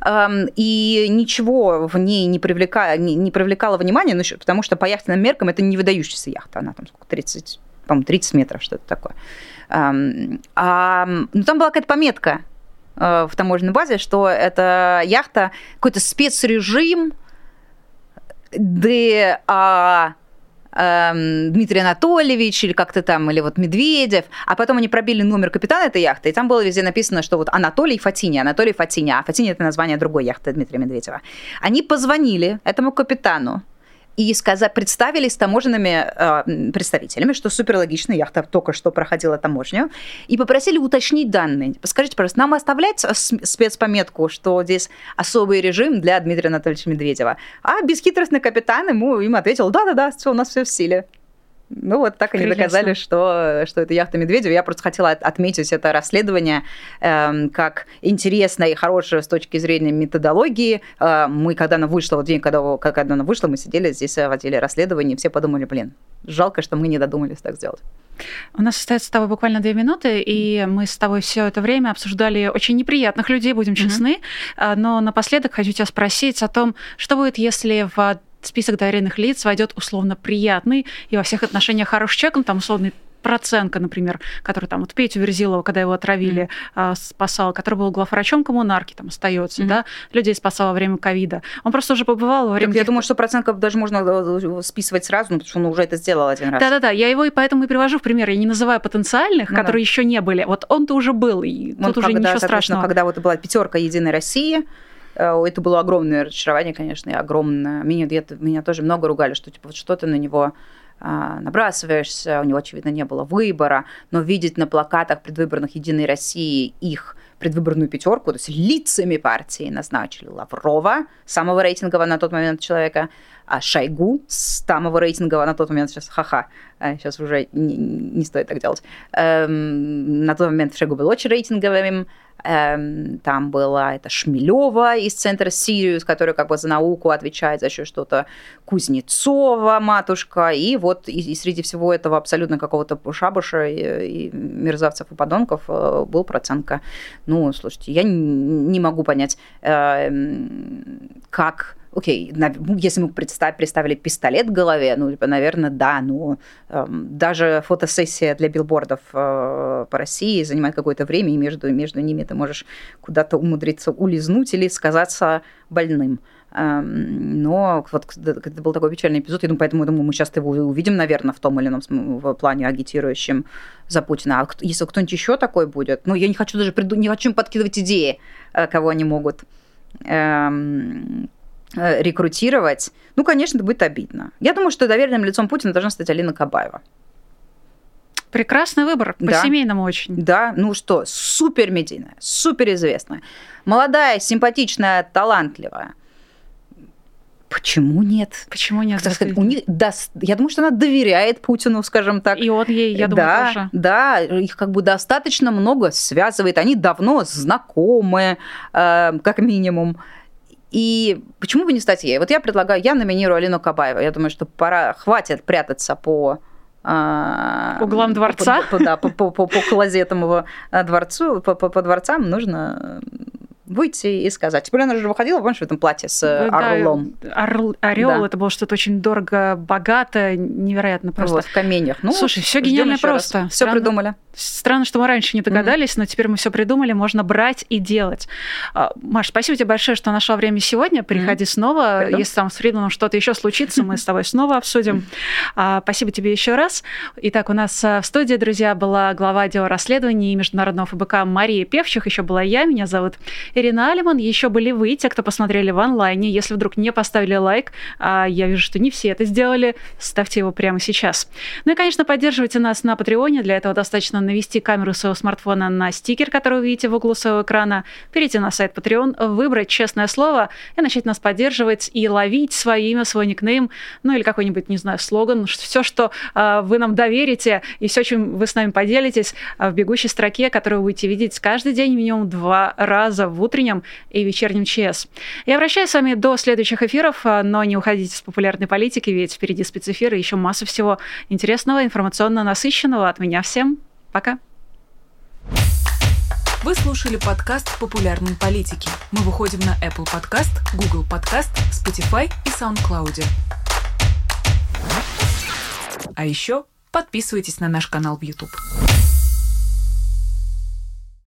B: эм, и ничего в ней не, привлека, не, привлекало внимания, ну, потому что по яхтенным меркам это не выдающаяся яхта, она там сколько, 30, по-моему, 30 метров, что-то такое. А, ну, там была какая-то пометка, Э, в таможенной базе, что это яхта, какой-то спецрежим ДА эм, Дмитрий Анатольевич или как-то там, или вот Медведев, а потом они пробили номер капитана этой яхты, и там было везде написано, что вот Анатолий Фатини, Анатолий Фатини, а Фатини это название другой яхты Дмитрия Медведева. Они позвонили этому капитану, и сказать, представились таможенными э, представителями, что супер логично, яхта только что проходила таможню, и попросили уточнить данные. Скажите, пожалуйста, нам оставлять спецпометку, что здесь особый режим для Дмитрия Анатольевича Медведева? А бесхитростный капитан ему им ответил, да-да-да, все, у нас все в силе. Ну вот так они доказали, что, что это яхта Медведева. Я просто хотела отметить это расследование э, как интересное и хорошее с точки зрения методологии. Э, мы, когда оно вышло, вот день, когда, когда оно вышло, мы сидели здесь в отделе расследования, все подумали, блин, жалко, что мы не додумались так сделать.
A: У нас остается с тобой буквально две минуты, и мы с тобой все это время обсуждали очень неприятных людей, будем честны. Mm-hmm. Но напоследок хочу тебя спросить о том, что будет, если в список доверенных лиц войдет условно приятный и во всех отношениях хороший человек, ну, там условный Проценко, например, который там вот Петю Верзилова, когда его отравили, mm-hmm. спасал, который был главврачом коммунарки, там остается, mm-hmm. да, людей спасал во время ковида. Он просто уже побывал во время...
B: Так, я думаю, что Проценко даже можно э, списывать сразу, ну, потому что он уже это сделал один раз.
A: Да-да-да, я его и поэтому и привожу в пример. Я не называю потенциальных, ну, которые да. еще не были. Вот он-то уже был, и он тут уже ничего страшного.
B: Когда вот была пятерка Единой России, Э, это было огромное разочарование, конечно, и огромное. Меня, меня тоже много ругали, что типа вот что ты на него а, набрасываешься, у него, очевидно, не было выбора, но видеть на плакатах предвыборных «Единой России» их предвыборную пятерку, то есть лицами партии назначили Лаврова, самого рейтингового на тот момент человека, а Шойгу, самого рейтингового на тот момент, сейчас ха-ха, сейчас э, уже не, не стоит так делать, эм, на тот момент Шойгу был очень рейтинговым, там была это Шмелева из центра Сириус, которая как бы за науку отвечает за еще что-то, Кузнецова матушка, и вот и, и среди всего этого абсолютно какого-то шабуша и, и мерзавцев и подонков э, был процентка. Ну, слушайте, я не могу понять, э, как окей, ну, если мы представ, представили пистолет в голове, ну, типа, наверное, да, но э, даже фотосессия для билбордов э, по России занимает какое-то время, и между, между ними ты можешь куда-то умудриться улизнуть или сказаться больным. Э, но вот это был такой печальный эпизод, ну, поэтому, думаю, мы сейчас его увидим, наверное, в том или ином плане агитирующем за Путина. А если кто-нибудь еще такой будет, ну, я не хочу даже приду, не хочу подкидывать идеи, э, кого они могут эм, рекрутировать, ну, конечно, это будет обидно. Я думаю, что доверенным лицом Путина должна стать Алина Кабаева.
A: Прекрасный выбор, по-семейному
B: да.
A: очень.
B: Да, ну что, супер медийная, супер известная, молодая, симпатичная, талантливая. Почему нет?
A: Почему нет?
B: Так сказать, у них, да, я думаю, что она доверяет Путину, скажем так.
A: И он ей, я думаю,
B: да,
A: тоже.
B: Да, их как бы достаточно много связывает. Они давно знакомы, э, как минимум. И почему бы не стать ей? Вот я предлагаю, я номинирую Алину Кабаеву. Я думаю, что пора, хватит прятаться по
A: по углам дворца?
B: По, да, по, по, по, по клозетам его дворцу, по, по, по дворцам нужно выйти и сказать. Теперь она же выходила, помнишь, в этом платье с орлом.
A: Да, орл, орел, да. это было что-то очень дорого, богато, невероятно просто.
B: Вот, в каменьях. Ну,
A: Слушай, все гениально просто.
B: Все придумали.
A: Странно, что мы раньше не догадались, mm-hmm. но теперь мы все придумали, можно брать и делать. А, Маш, спасибо тебе большое, что нашла время сегодня. Приходи mm-hmm. снова. Приду. Если там с Фридманом что-то еще случится, мы с тобой снова обсудим. Mm-hmm. Спасибо тебе еще раз. Итак, у нас в студии, друзья, была глава отдела расследований Международного ФБК Мария Певчих, еще была я, меня зовут Ирина Алиман. Еще были вы, те, кто посмотрели в онлайне. Если вдруг не поставили лайк, а я вижу, что не все это сделали, ставьте его прямо сейчас. Ну и, конечно, поддерживайте нас на Патреоне. Для этого достаточно навести камеру своего смартфона на стикер, который вы видите в углу своего экрана, перейти на сайт Patreon, выбрать честное слово и начать нас поддерживать и ловить свое имя, свой никнейм, ну или какой-нибудь, не знаю, слоган, все, что э, вы нам доверите и все, чем вы с нами поделитесь э, в бегущей строке, которую вы будете видеть каждый день минимум два раза в утреннем и вечернем ЧС. Я обращаюсь с вами до следующих эфиров, а, но не уходите с популярной политики, ведь впереди спецэфиры и еще масса всего интересного, информационно насыщенного. От меня всем Пока.
C: Вы слушали подкаст «Популярные политики». Мы выходим на Apple Podcast, Google Podcast, Spotify и SoundCloud. А еще подписывайтесь на наш канал в YouTube.